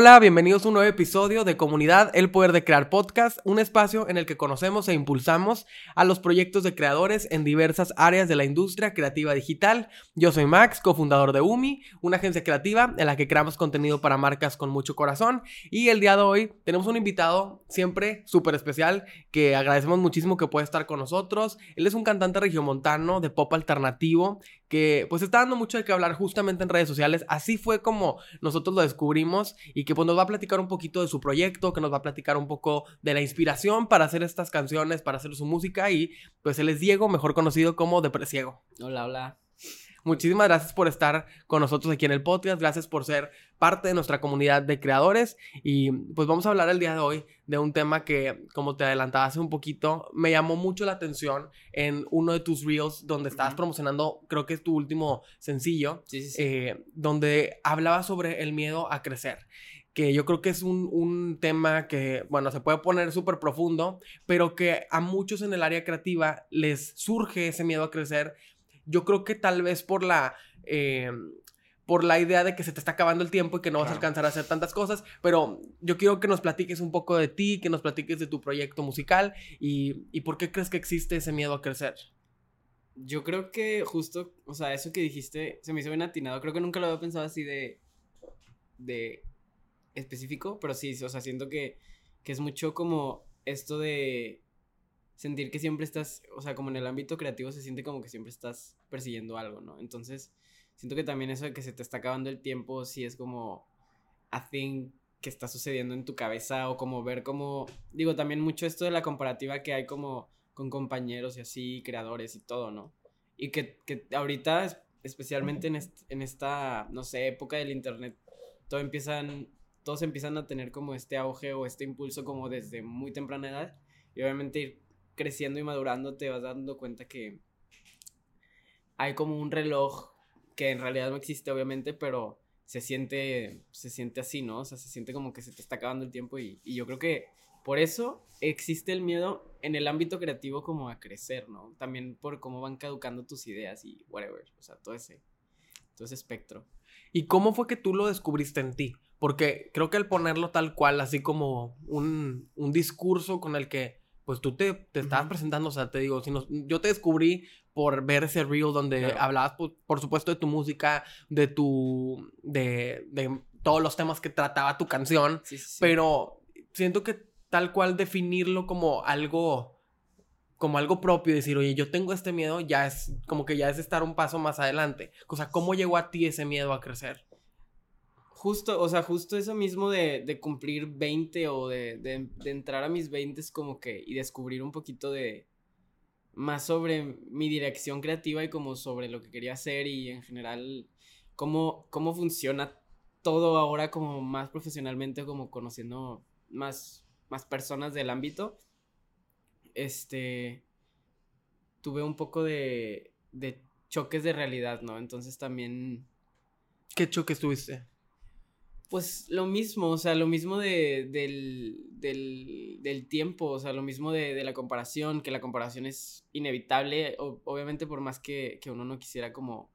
Hola, bienvenidos a un nuevo episodio de Comunidad El Poder de Crear Podcast, un espacio en el que conocemos e impulsamos a los proyectos de creadores en diversas áreas de la industria creativa digital. Yo soy Max, cofundador de UMI, una agencia creativa en la que creamos contenido para marcas con mucho corazón. Y el día de hoy tenemos un invitado siempre súper especial que agradecemos muchísimo que pueda estar con nosotros. Él es un cantante regiomontano de pop alternativo que pues está dando mucho de qué hablar justamente en redes sociales. Así fue como nosotros lo descubrimos y que pues nos va a platicar un poquito de su proyecto, que nos va a platicar un poco de la inspiración para hacer estas canciones, para hacer su música y pues él es Diego, mejor conocido como Depresiego. Hola, hola. Muchísimas gracias por estar con nosotros aquí en el podcast, gracias por ser parte de nuestra comunidad de creadores. Y pues vamos a hablar el día de hoy de un tema que como te adelantaba hace un poquito me llamó mucho la atención en uno de tus reels donde estabas promocionando creo que es tu último sencillo eh, donde hablaba sobre el miedo a crecer que yo creo que es un, un tema que, bueno, se puede poner súper profundo, pero que a muchos en el área creativa les surge ese miedo a crecer yo creo que tal vez por la... Eh, por la idea de que se te está acabando el tiempo y que no vas a alcanzar a hacer tantas cosas, pero yo quiero que nos platiques un poco de ti, que nos platiques de tu proyecto musical y, y por qué crees que existe ese miedo a crecer. Yo creo que justo, o sea, eso que dijiste se me hizo bien atinado, creo que nunca lo había pensado así de, de específico, pero sí, o sea, siento que, que es mucho como esto de sentir que siempre estás, o sea, como en el ámbito creativo se siente como que siempre estás persiguiendo algo, ¿no? Entonces, siento que también eso de que se te está acabando el tiempo, sí es como a thing que está sucediendo en tu cabeza o como ver como, digo, también mucho esto de la comparativa que hay como con compañeros y así, creadores y todo, ¿no? Y que, que ahorita, especialmente en, en esta, no sé, época del internet, todo empiezan, todos empiezan a tener como este auge o este impulso como desde muy temprana edad y obviamente ir creciendo y madurando te vas dando cuenta que hay como un reloj que en realidad no existe obviamente, pero se siente, se siente así, ¿no? O sea, se siente como que se te está acabando el tiempo y, yo creo que por eso existe el miedo en el ámbito creativo como a crecer, ¿no? También por cómo van caducando tus ideas y whatever, o sea, todo ese, todo ese espectro. ¿Y cómo fue que tú lo descubriste en ti? Porque creo que el ponerlo tal cual, así como un, un discurso con el que pues tú te, te estabas presentando, o sea, te digo, si yo te descubrí por ver ese reel donde hablabas, por, supuesto, de tu música, de tu, de, de todos los temas que trataba tu canción, pero siento que tal cual definirlo como algo, como algo propio, decir, oye, yo tengo este miedo, ya es, como que ya es estar un paso más adelante. O sea, ¿cómo llegó a ti ese miedo a crecer? Justo, o sea, justo eso mismo de, de cumplir 20 o de, de, de, entrar a mis 20 como que y descubrir un poquito de más sobre mi dirección creativa y como sobre lo que quería hacer y en general cómo, cómo funciona todo ahora como más profesionalmente, como conociendo más, más personas del ámbito. Este, tuve un poco de, de choques de realidad, ¿no? Entonces también... ¿Qué choques tuviste? Pues lo mismo, o sea, lo mismo de, del, del, del, tiempo, o sea, lo mismo de, de, la comparación, que la comparación es inevitable, obviamente por más que, que, uno no quisiera como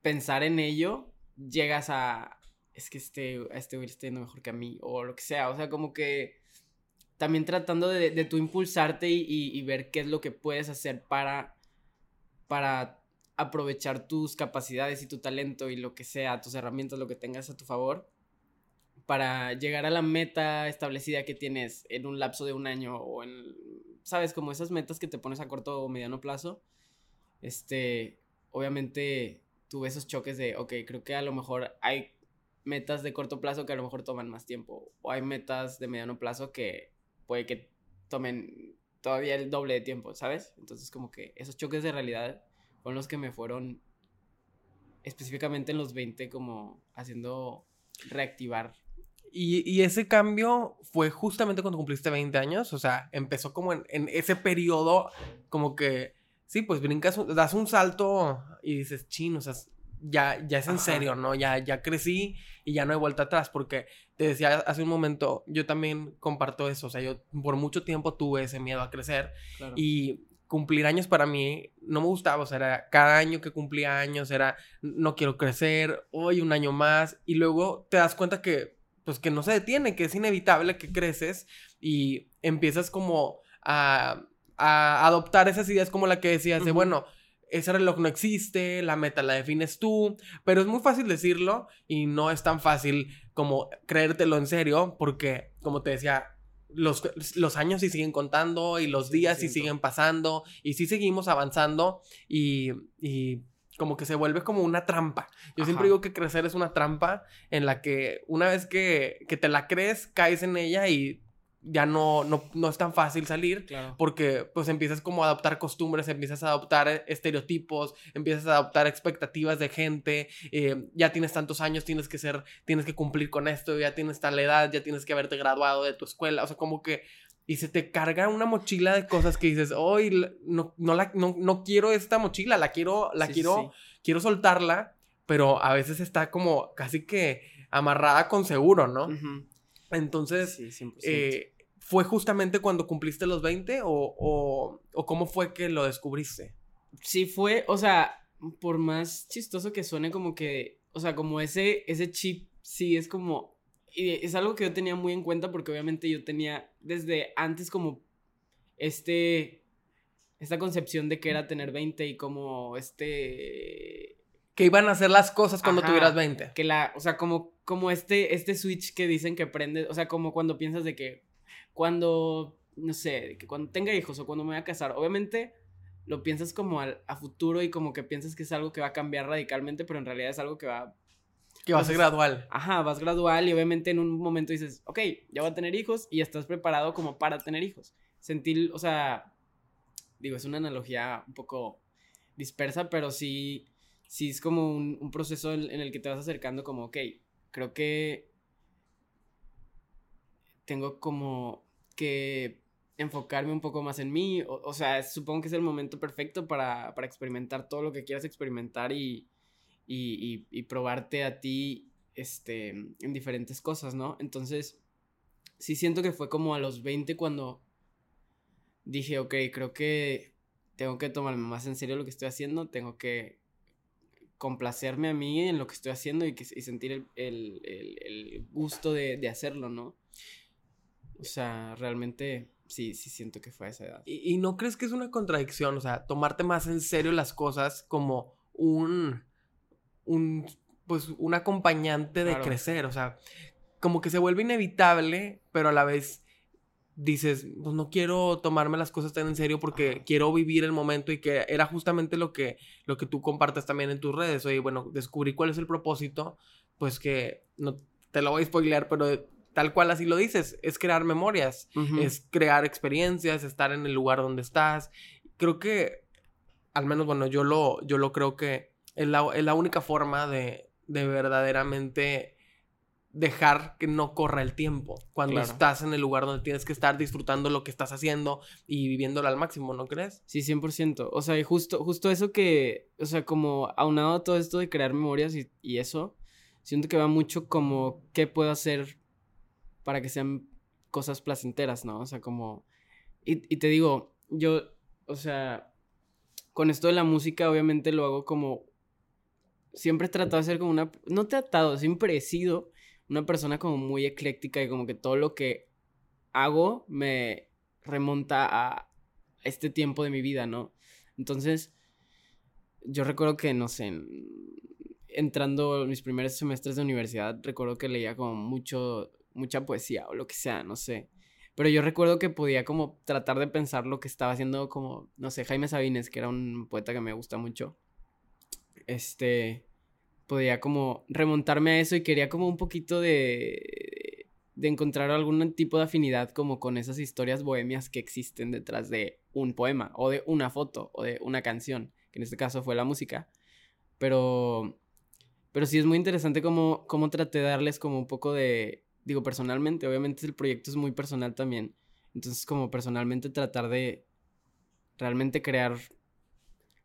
pensar en ello, llegas a, es que este, este güey está yendo mejor que a mí, o lo que sea, o sea, como que también tratando de, de tú impulsarte y, y, y ver qué es lo que puedes hacer para, para aprovechar tus capacidades y tu talento y lo que sea, tus herramientas, lo que tengas a tu favor, para llegar a la meta establecida que tienes en un lapso de un año o en, sabes, como esas metas que te pones a corto o mediano plazo, este, obviamente tuve esos choques de, ok, creo que a lo mejor hay metas de corto plazo que a lo mejor toman más tiempo, o hay metas de mediano plazo que puede que tomen todavía el doble de tiempo, ¿sabes? Entonces como que esos choques de realidad fueron los que me fueron específicamente en los 20 como haciendo reactivar. Y, y ese cambio fue justamente cuando cumpliste 20 años, o sea, empezó como en, en ese periodo como que, sí, pues brincas, das un salto y dices, chin, o sea, ya, ya es en serio, ¿no? Ya, ya crecí y ya no hay vuelta atrás, porque te decía hace un momento, yo también comparto eso, o sea, yo por mucho tiempo tuve ese miedo a crecer y cumplir años para mí no me gustaba, o sea, era cada año que cumplía años era no quiero crecer, hoy un año más y luego te das cuenta que pues que no se detiene, que es inevitable que creces y empiezas como a, a adoptar esas ideas como la que decías de bueno, ese reloj no existe, la meta la defines tú, pero es muy fácil decirlo y no es tan fácil como creértelo en serio porque como te decía, los, los, años sí siguen contando y los días sí siguen pasando y sí seguimos avanzando y, y como que se vuelve como una trampa. Yo siempre digo que crecer es una trampa en la que una vez que, que te la crees, caes en ella y ya no, no, no, es tan fácil salir porque pues empiezas como a adoptar costumbres, empiezas a adoptar estereotipos, empiezas a adoptar expectativas de gente, eh, ya tienes tantos años, tienes que ser, tienes que cumplir con esto, ya tienes tal edad, ya tienes que haberte graduado de tu escuela, o sea, como que y se te carga una mochila de cosas que dices, hoy no, no, la, no, quiero esta mochila, la quiero, la quiero, quiero soltarla, pero a veces está como casi que amarrada con seguro, ¿no? Entonces, eh, ¿fue justamente cuando cumpliste los 20 o, o, cómo fue que lo descubriste? Sí, fue, o sea, por más chistoso que suene, como que, o sea, como ese, ese chip, sí, es como, y es algo que yo tenía muy en cuenta porque obviamente yo tenía desde antes como este, esta concepción de que era tener 20 y como este que iban a hacer las cosas cuando tuvieras 20. Que la, o sea, como, como este, este switch que dicen que prende, o sea, como cuando piensas de que cuando, no sé, que cuando tenga hijos o cuando me voy a casar, obviamente lo piensas como al, a futuro y como que piensas que es algo que va a cambiar radicalmente, pero en realidad es algo que va... Que va a ser gradual. Ajá, vas gradual y obviamente en un momento dices, ok, ya voy a tener hijos y estás preparado como para tener hijos. Sentir, o sea, digo, es una analogía un poco dispersa, pero sí sí es como un, proceso en, el que te vas acercando como, ok, creo que tengo como que enfocarme un poco más en mí, o, sea, supongo que es el momento perfecto para, experimentar todo lo que quieras experimentar y, y, probarte a ti este, en diferentes cosas, ¿no? Entonces, sí siento que fue como a los 20 cuando dije, ok, creo que tengo que tomarme más en serio lo que estoy haciendo, tengo que complacerme a mí en lo que estoy haciendo y, que, sentir el, gusto de, hacerlo, ¿no? O sea, realmente sí, sí siento que fue a esa edad. ¿Y, no crees que es una contradicción? O sea, tomarte más en serio las cosas como un, un pues, un acompañante de crecer. O sea, como que se vuelve inevitable, pero a la vez dices, pues no quiero tomarme las cosas tan en serio porque quiero vivir el momento y que era justamente lo que, lo que tú compartes también en tus redes. Oye, bueno, descubrí cuál es el propósito, pues que no te lo voy a spoilear, pero tal cual así lo dices, es crear memorias, es crear experiencias, estar en el lugar donde estás. Creo que, al menos, bueno, yo lo, yo lo creo que es la, es la única forma de, de verdaderamente dejar que no corra el tiempo cuando estás en el lugar donde tienes que estar disfrutando lo que estás haciendo y viviéndolo al máximo, ¿no crees? Sí, 100%. O sea, y justo, justo eso que, o sea, como aunado a todo esto de crear memorias y, y eso, siento que va mucho como qué puedo hacer para que sean cosas placenteras, ¿no? O sea, como... Y, te digo, yo, o sea, con esto de la música obviamente lo hago como... Siempre he tratado de ser como una... No tratado, siempre he sido una persona como muy ecléctica y como que todo lo que hago me remonta a este tiempo de mi vida, ¿no? Entonces, yo recuerdo que, no sé, entrando en mis primeros semestres de universidad, recuerdo que leía como mucho, mucha poesía o lo que sea, no sé. Pero yo recuerdo que podía como tratar de pensar lo que estaba haciendo como, no sé, Jaime Sabines, que era un poeta que me gusta mucho. Este, podía como remontarme a eso y quería como un poquito de, de encontrar algún tipo de afinidad como con esas historias bohemias que existen detrás de un poema o de una foto o de una canción, que en este caso fue la música. Pero, pero sí es muy interesante como, como traté de darles como un poco de, digo personalmente, obviamente el proyecto es muy personal también, entonces como personalmente tratar de realmente crear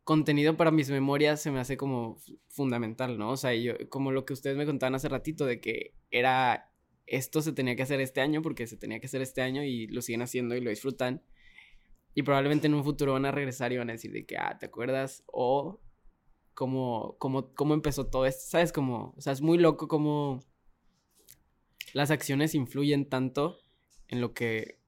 contenido para mis memorias se me hace como fundamental, ¿no? O sea, yo, como lo que ustedes me contaban hace ratito de que era, esto se tenía que hacer este año porque se tenía que hacer este año y lo siguen haciendo y lo disfrutan. Y probablemente en un futuro van a regresar y van a decir de que, ah, ¿te acuerdas? O cómo, cómo, cómo empezó todo esto, ¿sabes? Como, o sea, es muy loco cómo las acciones influyen tanto en lo que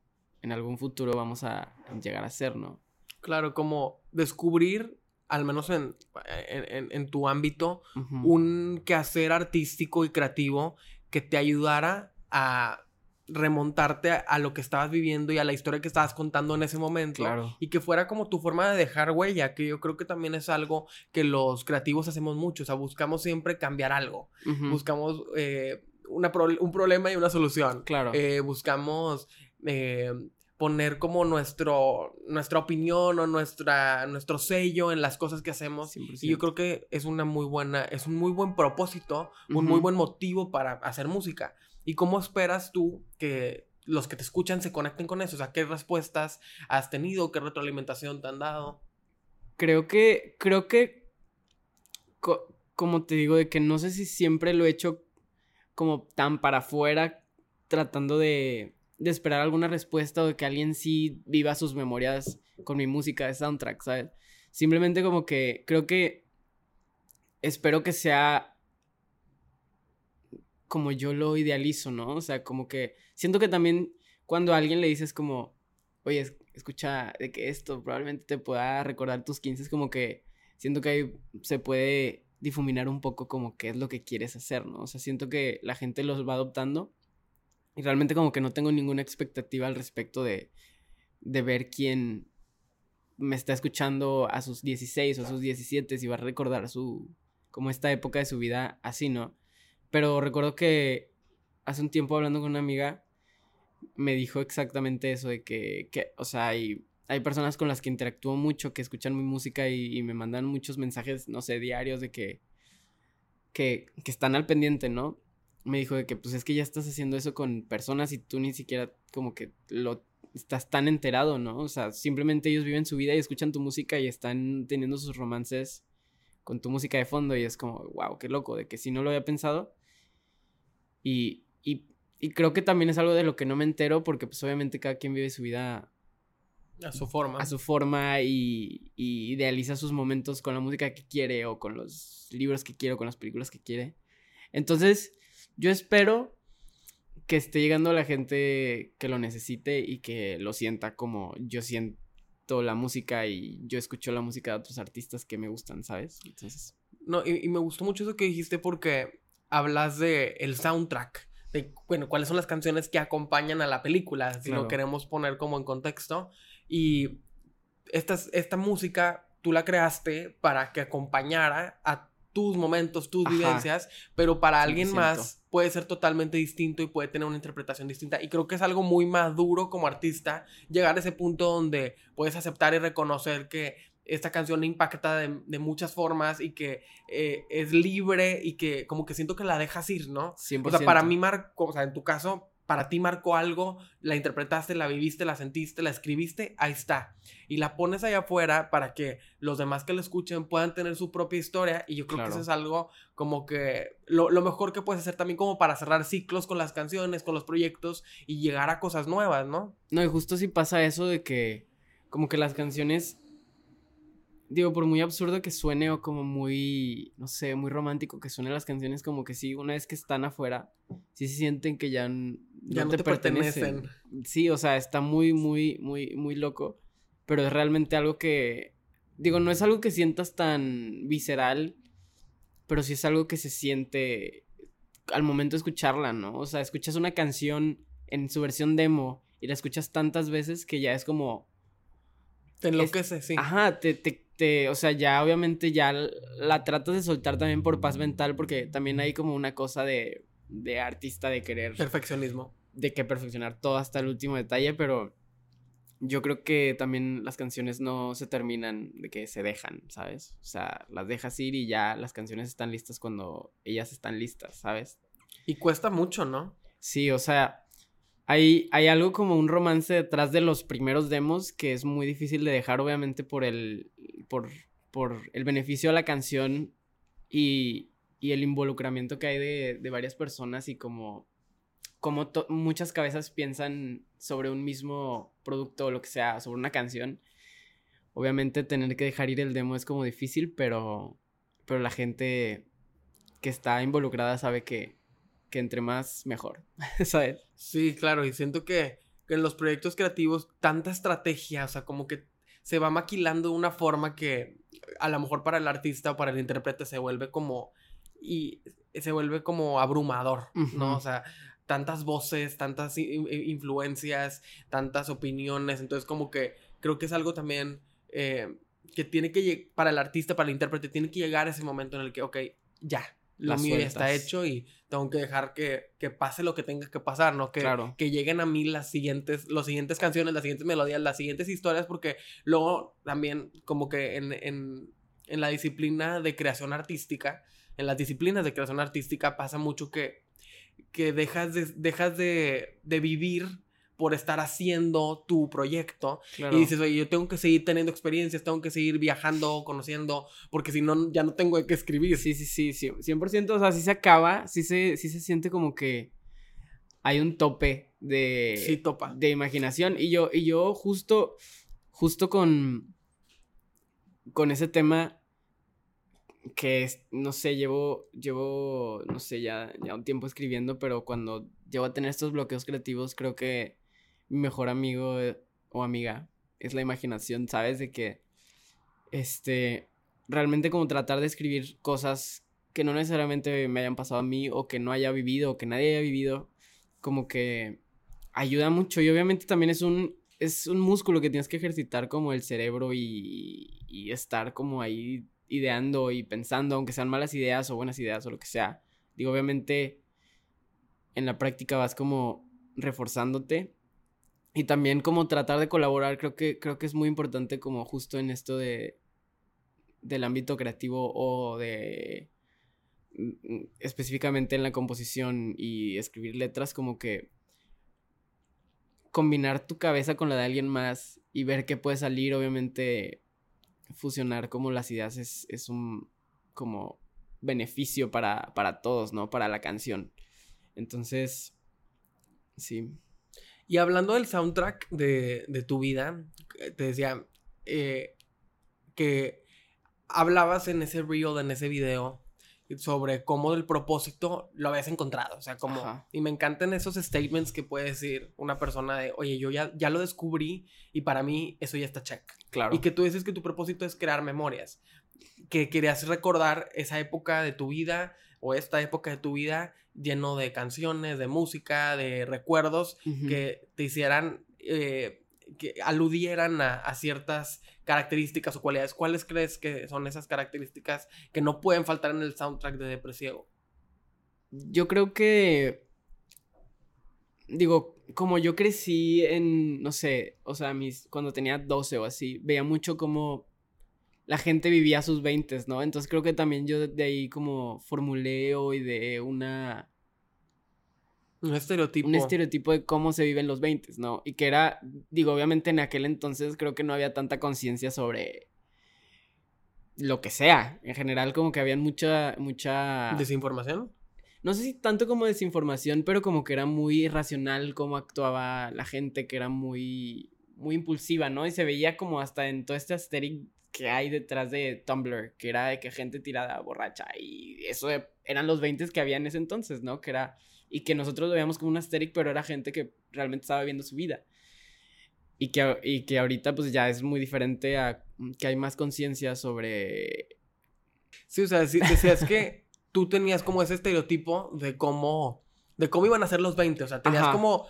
en algún futuro vamos a llegar a ser, ¿no? Claro, como descubrir, al menos en, en, tu ámbito, un quehacer artístico y creativo que te ayudara a remontarte a, lo que estabas viviendo y a la historia que estabas contando en ese momento. Claro. Y que fuera como tu forma de dejar huella, que yo creo que también es algo que los creativos hacemos mucho. O sea, buscamos siempre cambiar algo. Buscamos eh, un problema y una solución. Claro. Eh, buscamos eh, poner como nuestro, nuestra opinión o nuestra, nuestro sello en las cosas que hacemos. Y yo creo que es una muy buena, es un muy buen propósito, un muy buen motivo para hacer música. ¿Y cómo esperas tú que los que te escuchan se conecten con eso? O sea, ¿qué respuestas has tenido? ¿Qué retroalimentación te han dado? Creo que, creo que, como te digo, de que no sé si siempre lo he hecho como tan para afuera, tratando de, esperar alguna respuesta o de que alguien sí viva sus memorias con mi música de soundtrack, ¿sabes? Simplemente como que creo que espero que sea como yo lo idealizo, ¿no? O sea, como que siento que también cuando a alguien le dices como, oye, escucha de que esto probablemente te pueda recordar tus 15, es como que siento que ahí se puede difuminar un poco como qué es lo que quieres hacer, ¿no? O sea, siento que la gente los va adoptando y realmente como que no tengo ninguna expectativa al respecto de, de ver quién me está escuchando a sus 16 o a sus 17 si va a recordar su, como esta época de su vida así, ¿no? Pero recuerdo que hace un tiempo hablando con una amiga, me dijo exactamente eso, de que, que o sea, hay personas con las que interactúo mucho, que escuchan mi música y, me mandan muchos mensajes, no sé, diarios de que, que, que están al pendiente, ¿no? Me dijo de que, pues es que ya estás haciendo eso con personas y tú ni siquiera como que lo estás tan enterado, ¿no? O sea, simplemente ellos viven su vida y escuchan tu música y están teniendo sus romances con tu música de fondo y es como, wow, qué loco, de que si no lo había pensado. Y, y, y, creo que también es algo de lo que no me entero porque pues obviamente cada quien vive su vida a su forma. A su forma y, y idealiza sus momentos con la música que quiere o con los libros que quiere o con las películas que quiere. Entonces, yo espero que esté llegando a la gente que lo necesite y que lo sienta como yo siento la música y yo escucho la música de otros artistas que me gustan, ¿sabes? Entonces. No, y, me gustó mucho eso que dijiste porque hablas de el soundtrack. De, bueno, cuáles son las canciones que acompañan a la película, si lo queremos poner como en contexto. Y esta, esta música tú la creaste para que acompañara a tus momentos, tus vivencias, pero para alguien más puede ser totalmente distinto y puede tener una interpretación distinta. Y creo que es algo muy maduro como artista llegar a ese punto donde puedes aceptar y reconocer que esta canción impacta de, muchas formas y que eh, es libre y que como que siento que la dejas ir, ¿no? 100%. O sea, para mí, Marco, o sea, en tu caso, para ti marcó algo, la interpretaste, la viviste, la sentiste, la escribiste, ahí está. Y la pones allá afuera para que los demás que la escuchen puedan tener su propia historia. Y yo creo que eso es algo como que lo, mejor que puedes hacer también como para cerrar ciclos con las canciones, con los proyectos y llegar a cosas nuevas, ¿no? No, y justo si pasa eso de que como que las canciones digo, por muy absurdo que suene o como muy, no sé, muy romántico que suene las canciones, como que sí, una vez que están afuera, sí se sienten que ya, ya no, te, pertenecen. Sí, o sea, está muy, muy, muy, muy loco, pero es realmente algo que, digo, no es algo que sientas tan visceral, pero sí es algo que se siente al momento de escucharla, ¿no? O sea, escuchas una canción en su versión demo y la escuchas tantas veces que ya es como... Te enloquece, sí. Ajá, te, te, este, o sea, ya obviamente ya la tratas de soltar también por paz mental, porque también hay como una cosa de, de artista de querer. Perfeccionismo. De que perfeccionar todo hasta el último detalle, pero yo creo que también las canciones no se terminan de que se dejan, ¿sabes? O sea, las dejas ir y ya las canciones están listas cuando ellas están listas, ¿sabes? Y cuesta mucho, ¿no? Sí, o sea, hay, hay algo como un romance detrás de los primeros demos que es muy difícil de dejar, obviamente, por el, por, por el beneficio a la canción y, y el involucramiento que hay de, de varias personas y como, como muchas cabezas piensan sobre un mismo producto o lo que sea, sobre una canción, obviamente tener que dejar ir el demo es como difícil, pero, pero la gente que está involucrada sabe que, que entre más, mejor, ¿sabes? Sí, claro, y siento que, que en los proyectos creativos tanta estrategia, o sea, como que se va maquilando de una forma que a lo mejor para el artista o para el intérprete se vuelve como y se vuelve como abrumador, ¿no? O sea, tantas voces, tantas influencias, tantas opiniones, entonces como que creo que es algo también eh, que tiene que llegar, para el artista, para el intérprete, tiene que llegar ese momento en el que, ok, ya, lo mío ya está hecho y tengo que dejar que, que, pase lo que tenga que pasar, ¿no? Que, que lleguen a mí las siguientes, las siguientes canciones, las siguientes melodías, las siguientes historias, porque luego también como que en, en, en la disciplina de creación artística, en las disciplinas de creación artística pasa mucho que, que dejas de, dejas de, de vivir por estar haciendo tu proyecto. Y dices, oye, yo tengo que seguir teniendo experiencias, tengo que seguir viajando, conociendo, porque si no, ya no tengo que escribir. Sí, sí, sí, sí, 100%, o sea, si se acaba, sí se, sí se siente como que hay un tope de... Sí, topa. De imaginación. Y yo, y yo justo, justo con, con ese tema que no sé, llevo, llevo, no sé, ya, ya un tiempo escribiendo, pero cuando llevo a tener estos bloqueos creativos, creo que mi mejor amigo eh, o amiga es la imaginación, ¿sabes? De que, este, realmente como tratar de escribir cosas que no necesariamente me hayan pasado a mí o que no haya vivido o que nadie haya vivido, como que ayuda mucho y obviamente también es un, es un músculo que tienes que ejercitar como el cerebro y, y estar como ahí ideando y pensando, aunque sean malas ideas o buenas ideas o lo que sea. Digo, obviamente en la práctica vas como reforzándote y también como tratar de colaborar, creo que, creo que es muy importante como justo en esto de del ámbito creativo o de mm, específicamente en la composición y escribir letras como que combinar tu cabeza con la de alguien más y ver qué puede salir, obviamente fusionar como las ideas es, es un como beneficio para, para todos, ¿no? Para la canción. Entonces, sí. Y hablando del soundtrack de, de tu vida, eh, te decía eh, que hablabas en ese reel, en ese video, sobre cómo del propósito lo habías encontrado. O sea, como. Y me encantan esos statements que puede decir una persona de, oye, yo ya, ya lo descubrí y para mí eso ya está check. Claro. Y que tú dices que tu propósito es crear memorias. Que querías recordar esa época de tu vida o esta época de tu vida lleno de canciones, de música, de recuerdos que te hicieran. Eh, que aludieran a, ciertas características o cualidades. ¿Cuáles crees que son esas características que no pueden faltar en el soundtrack de Depresiego? Yo creo que. Digo, como yo crecí en, no sé, o sea, mis, cuando tenía 12 o así, veía mucho como la gente vivía sus 20, ¿no? Entonces creo que también yo de ahí como formulé hoy de una un estereotipo. Un estereotipo de cómo se viven los 20, ¿no? Y que era, digo, obviamente en aquel entonces creo que no había tanta conciencia sobre lo que sea. En general como que había mucha, mucha... ¿Desinformación? No sé si tanto como desinformación, pero como que era muy irracional cómo actuaba la gente, que era muy, muy impulsiva, ¿no? Y se veía como hasta en todo este aesthetic que hay detrás de Tumblr, que era de que gente tirada borracha. Y eso eran los 20 que había en ese entonces, ¿no? Que era y que nosotros lo veíamos como un asteric, pero era gente que realmente estaba viviendo su vida. Y que, y que ahorita pues ya es muy diferente a que hay más conciencia sobre... Sí, o sea, decías que tú tenías como ese estereotipo de cómo, de cómo iban a ser los 20, o sea, tenías como,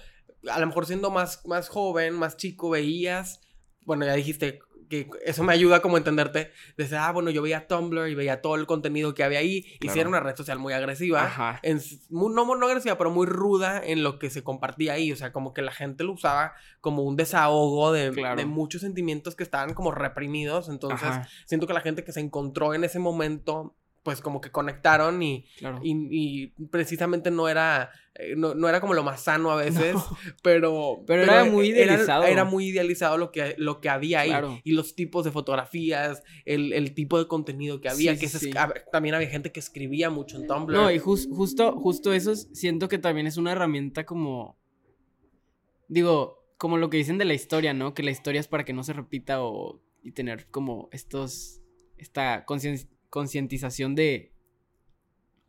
a lo mejor siendo más, más joven, más chico, veías, bueno, ya dijiste, que eso me ayuda como a entenderte. Desde, ah, bueno, yo veía Tumblr y veía todo el contenido que había ahí. Hicieron una red social muy agresiva. Ajá. En, no, no agresiva, pero muy ruda en lo que se compartía ahí. O sea, como que la gente lo usaba como un desahogo de, de muchos sentimientos que estaban como reprimidos. Entonces, siento que la gente que se encontró en ese momento pues como que conectaron y, y, precisamente no era, eh, no, era como lo más sano a veces, pero, pero, era muy idealizado. Era, muy idealizado lo que, lo que había ahí y los tipos de fotografías, el, tipo de contenido que había, que también había gente que escribía mucho en Tumblr. No, y justo, justo eso siento que también es una herramienta como, digo, como lo que dicen de la historia, ¿no? Que la historia es para que no se repita o y tener como estos, esta concientización de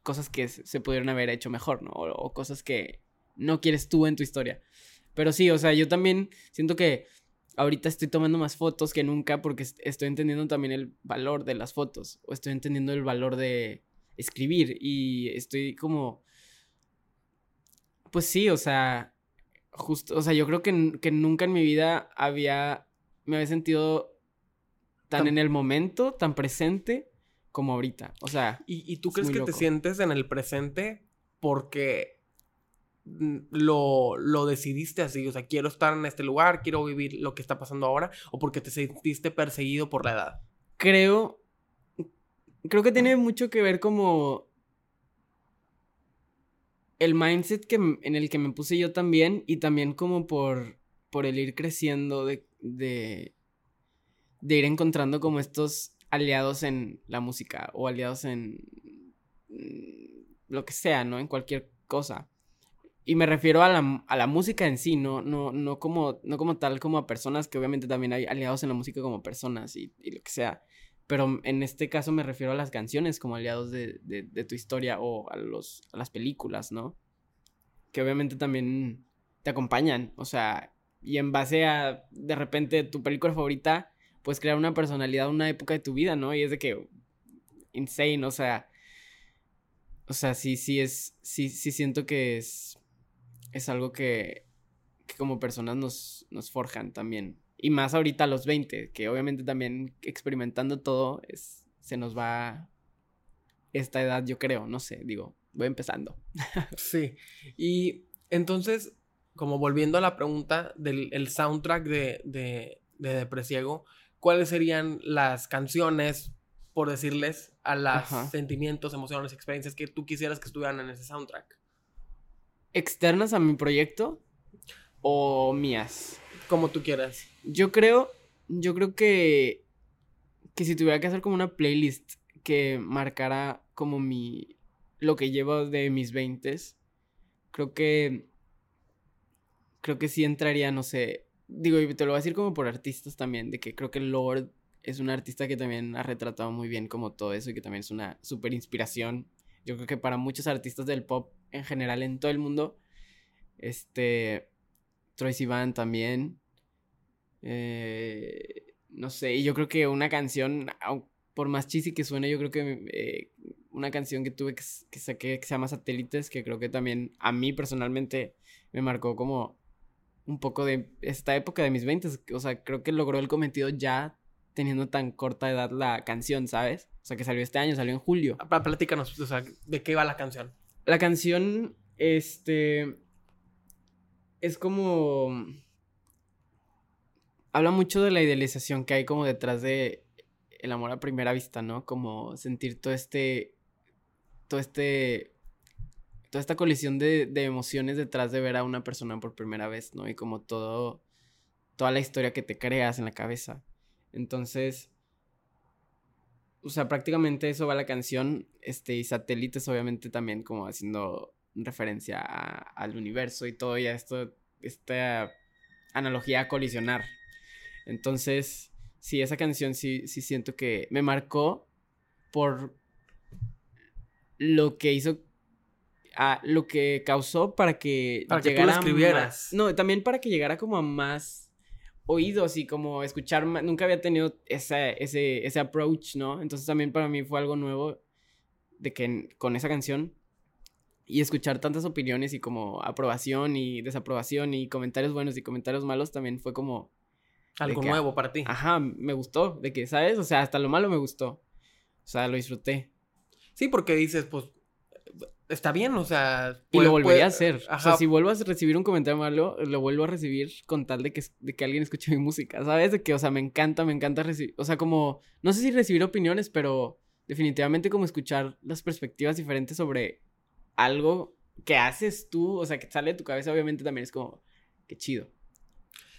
cosas que se pudieron haber hecho mejor, ¿no? O, cosas que no quieres tú en tu historia. Pero sí, o sea, yo también siento que ahorita estoy tomando más fotos que nunca porque estoy entendiendo también el valor de las fotos o estoy entendiendo el valor de escribir y estoy como pues sí, o sea, justo, o sea, yo creo que, que nunca en mi vida había me había sentido tan, en el momento, tan presente como ahorita. O sea. ¿Y, tú crees que te sientes en el presente porque lo, lo decidiste así? O sea, quiero estar en este lugar, quiero vivir lo que está pasando ahora, o porque te sentiste perseguido por la edad? Creo. Creo que tiene mucho que ver como. El mindset que, en el que me puse yo también, y también como por, por el ir creciendo de, de de ir encontrando como estos aliados en la música o aliados en mm, lo que sea, ¿no? En cualquier cosa. Y me refiero a la, a la música en sí, no, no, no, como, no como tal, como a personas, que obviamente también hay aliados en la música como personas y, lo que sea. Pero en este caso me refiero a las canciones como aliados de, de, tu historia o a, los, a las películas, ¿no? Que obviamente también te acompañan, o sea, y en base a de repente tu película favorita pues crear una personalidad, una época de tu vida, ¿no? Y es de que insane, o sea, o sea, sí, sí es, sí, sí siento que es, es algo que, que como personas nos, nos forjan también. Y más ahorita a los 20, que obviamente también experimentando todo, es, se nos va esta edad, yo creo, no sé, digo, voy empezando. sí, y entonces, como volviendo a la pregunta del soundtrack de, de, de Depresiego, cuáles serían las canciones, por decirles, a los sentimientos, emociones, experiencias que tú quisieras que estuvieran en ese soundtrack. ¿Externas a mi proyecto o mías? Como tú quieras. Yo creo, yo creo que, que si tuviera que hacer como una playlist que marcara como mi, lo que llevo de mis veintes, creo que, creo que sí entraría, no sé, digo, y te lo voy a decir como por artistas también, de que creo que Lord es un artista que también ha retratado muy bien como todo eso y que también es una súper inspiración. Yo creo que para muchos artistas del pop en general en todo el mundo, este, Troy Sivan también, eh, no sé, y yo creo que una canción, por más cheesy que suene, yo creo que eh, una canción que tuve que, que saqué que se llama Satélites, que creo que también a mí personalmente me marcó como un poco de esta época de mis 20. O sea, creo que logró el cometido ya teniendo tan corta edad la canción, ¿sabes? O sea, que salió este año, salió en julio. Ah, platícanos, o sea, ¿de qué va la canción? La canción, este, es como... Habla mucho de la idealización que hay como detrás de el amor a primera vista, ¿no? Como sentir todo este, todo este toda esta colisión de, emociones detrás de ver a una persona por primera vez, ¿no? Y como todo, toda la historia que te creas en la cabeza. Entonces, o sea, prácticamente eso va la canción, este, y satélites obviamente también como haciendo referencia al universo y todo, y a esto, esta analogía a colisionar. Entonces, sí, esa canción sí, sí siento que me marcó por lo que hizo a lo que causó para que para llegara que tú escribieras. no, también para que llegara como a más oídos y como escuchar más, nunca había tenido ese, ese, ese approach, ¿no? Entonces también para mí fue algo nuevo de que con esa canción y escuchar tantas opiniones y como aprobación y desaprobación y comentarios buenos y comentarios malos también fue como algo nuevo para ti. Ajá, me gustó, de que, ¿sabes? O sea, hasta lo malo me gustó. O sea, lo disfruté. Sí, porque dices, pues está bien, o sea. y lo volvería a hacer. O sea, si vuelvo a recibir un comentario malo, lo vuelvo a recibir con tal de que, de que alguien escuche mi música, ¿sabes? De que, o sea, me encanta, me encanta recibir. O sea, como. No sé si recibir opiniones, pero definitivamente como escuchar las perspectivas diferentes sobre algo que haces tú, o sea, que sale de tu cabeza, obviamente también es como. Qué chido.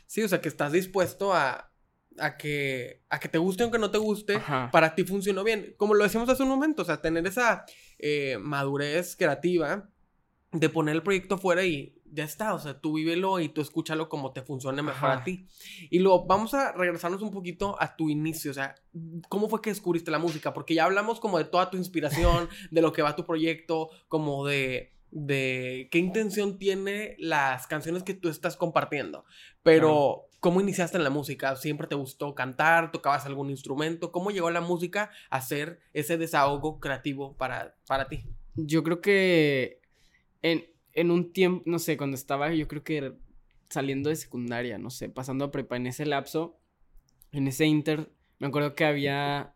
Sí, o sea, que estás dispuesto a, a que, a que te guste aunque no te guste, para ti funcionó bien. Como lo decíamos hace un momento, o sea, tener esa eh, madurez creativa de poner el proyecto fuera y ya está, o sea, tú vívelo y tú escúchalo como te funcione mejor a ti. Y luego vamos a regresarnos un poquito a tu inicio, o sea, ¿cómo fue que descubriste la música? Porque ya hablamos como de toda tu inspiración, de lo que va tu proyecto, como de de qué intención tiene las canciones que tú estás compartiendo. Pero, ¿cómo iniciaste en la música? ¿Siempre te gustó cantar? ¿Tocabas algún instrumento? ¿Cómo llegó la música a ser ese desahogo creativo para, para ti? Yo creo que en, en un tiempo, no sé, cuando estaba, yo creo que saliendo de secundaria, no sé, pasando a prepa, en ese lapso, en ese inter, me acuerdo que había,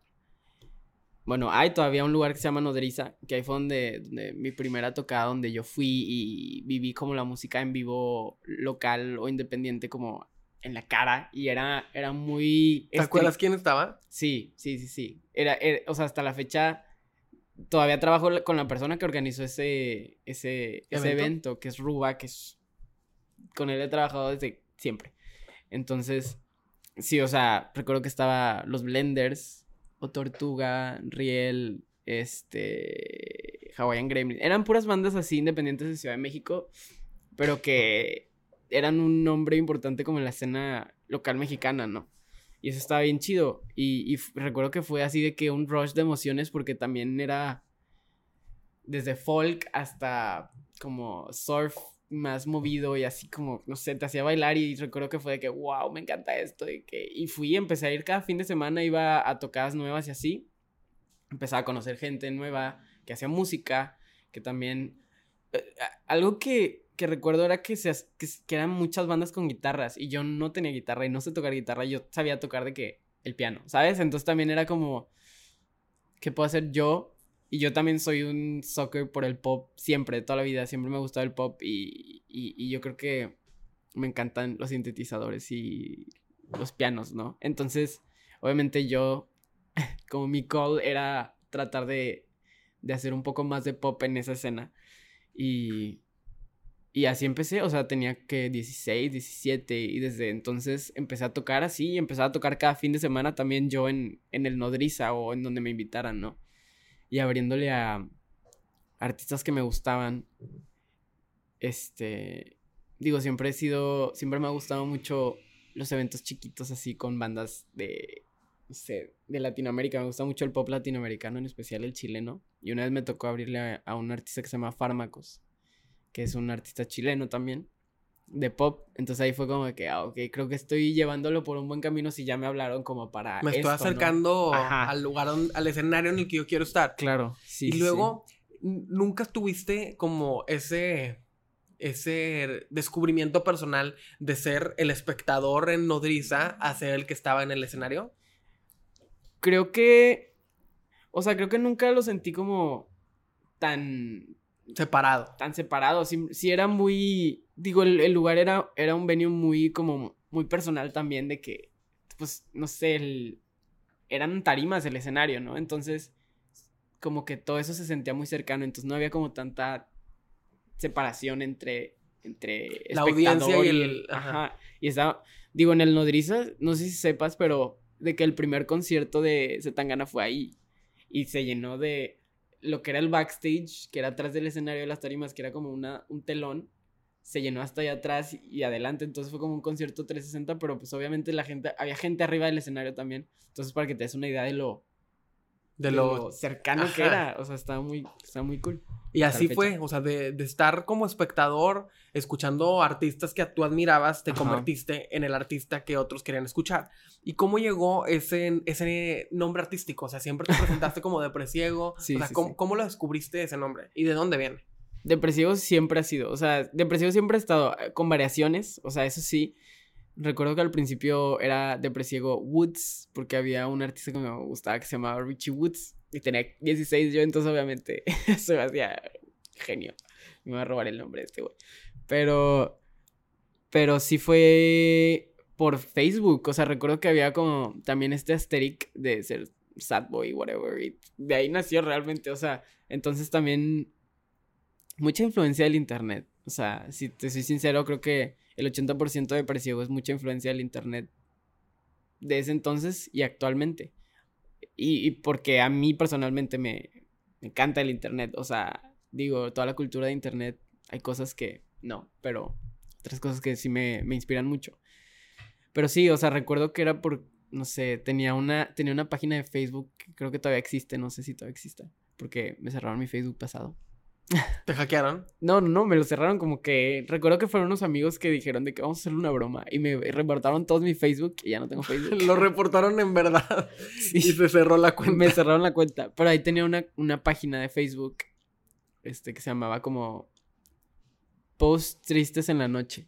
bueno, hay todavía un lugar que se llama Nodriza, que ahí fue donde, mi primera tocada, donde yo fui y viví como la música en vivo local o independiente como en la cara y era, era muy... ¿Te acuerdas quién estaba? Sí, sí, sí, sí. Era, era, o sea, hasta la fecha todavía trabajo con la persona que organizó ese, ese, ¿Evento? ese evento, que es Ruba, que es... Con él he trabajado desde siempre. Entonces, sí, o sea, recuerdo que estaba los Blenders, o Tortuga, Riel, este, Hawaiian Gremlin. Eran puras bandas así independientes de Ciudad de México, pero que eran un nombre importante como en la escena local mexicana, ¿no? Y eso estaba bien chido. Y, recuerdo que fue así de que un rush de emociones porque también era desde folk hasta como surf más movido y así como, no sé, te hacía bailar y recuerdo que fue de que, wow, me encanta esto. Y, que, y fui, empecé a ir cada fin de semana, iba a tocadas nuevas y así. Empezaba a conocer gente nueva que hacía música, que también... Eh, algo que, que recuerdo era que, se, que, eran muchas bandas con guitarras y yo no tenía guitarra y no sé tocar guitarra, yo sabía tocar de que el piano, ¿sabes? Entonces también era como, ¿qué puedo hacer yo? Y yo también soy un soccer por el pop siempre, toda la vida, siempre me ha gustado el pop y, y, yo creo que me encantan los sintetizadores y los pianos, ¿no? Entonces, obviamente yo, como mi call era tratar de, de hacer un poco más de pop en esa escena. Y, y así empecé, o sea, tenía que 16, 17 y desde entonces empecé a tocar así y empecé a tocar cada fin de semana también yo en, en el Nodriza o en donde me invitaran, ¿no? Y abriéndole a artistas que me gustaban. Este, digo, siempre he sido, siempre me ha gustado mucho los eventos chiquitos así con bandas de, no sé, de Latinoamérica. Me gusta mucho el pop latinoamericano, en especial el chileno. Y una vez me tocó abrirle a, a un artista que se llama Fármacos que es un artista chileno también, de pop. Entonces ahí fue como que, ah, ok, creo que estoy llevándolo por un buen camino si ya me hablaron como para. Me estoy acercando al lugar, al escenario en el que yo quiero estar. Claro, sí. Y luego, nunca tuviste como ese ese descubrimiento personal de ser el espectador en nodriza a ser el que estaba en el escenario? Creo que, o sea, creo que nunca lo sentí como tan, Separado. Tan separado. Sí, era muy. Digo, el, lugar era, era un venue muy como. muy personal también. De que. Pues, no sé, el, eran tarimas el escenario, ¿no? Entonces. Como que todo eso se sentía muy cercano. Entonces no había como tanta separación entre. Entre la audiencia y el. Ajá. Y estaba. Digo, en el Nodriza, no sé si sepas, pero de que el primer concierto de Zetangana fue ahí. Y se llenó de lo que era el backstage, que era atrás del escenario de las tarimas, que era como una, un telón, se llenó hasta allá atrás y adelante, entonces fue como un concierto 360, pero pues obviamente la gente, había gente arriba del escenario también, entonces para que te des una idea de lo, de, lo... cercano que era, o sea, estaba muy, estaba muy cool. Y así fue, o sea, de, de, estar como espectador, escuchando artistas que tú admirabas, te convertiste en el artista que otros querían escuchar. ¿Y cómo llegó ese, ese nombre artístico? O sea, siempre te presentaste como Depresiego. Sí, o sea, ¿cómo, ¿cómo, lo descubriste ese nombre? ¿Y de dónde viene? Depresiego siempre ha sido, o sea, Depresiego siempre ha estado eh, con variaciones, o sea, eso sí. Recuerdo que al principio era Depresiego Woods, porque había un artista que me gustaba que se llamaba Richie Woods. Y tenía 16 yo, entonces obviamente se me hacía genio. Me iba a robar el nombre de este güey. Pero, pero sí fue por Facebook. O sea, recuerdo que había como también este asterisk de ser sad boy, whatever. Y de ahí nació realmente. O sea, entonces también mucha influencia del internet. O sea, si te soy sincero, creo que el 80% de Preciego es mucha influencia del internet de ese entonces y actualmente. Y, porque a mí personalmente me, encanta el Internet. O sea, digo, toda la cultura de Internet, hay cosas que no, pero otras cosas que sí me, me inspiran mucho. Pero sí, o sea, recuerdo que era por, no sé, tenía una, tenía una página de Facebook que creo que todavía existe, no sé si todavía existe, porque me cerraron mi Facebook pasado. ¿Te hackearon? No, no, no, me lo cerraron como que. Recuerdo que fueron unos amigos que dijeron de que vamos a hacerle una broma. Y me reportaron todos mi Facebook y ya no tengo Facebook. lo reportaron en verdad. Y se cerró la cuenta. Me cerraron la cuenta. Pero ahí tenía una, una página de Facebook. Este que se llamaba como. Posts tristes en la noche.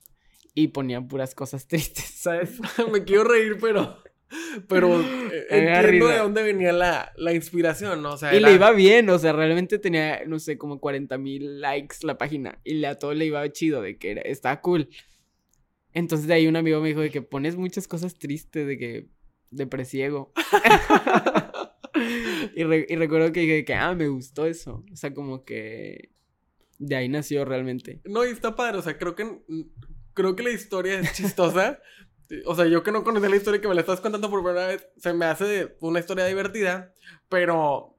Y ponían puras cosas tristes, ¿sabes? me quiero reír, pero. Pero eh, entiendo de dónde venía la, la inspiración, ¿no? O sea, y le iba bien, o sea, realmente tenía, no sé, como 40 mil likes la página. Y a todo le iba chido, de que era, estaba cool. Entonces de ahí un amigo me dijo de que pones muchas cosas tristes, de que depresiego. y, y recuerdo que dije que, ah, me gustó eso. O sea, como que de ahí nació realmente. No, y está padre, o sea, creo que creo que la historia es chistosa, o sea, yo que no conocía la historia que me la estás contando por primera vez, se me hace una historia divertida, pero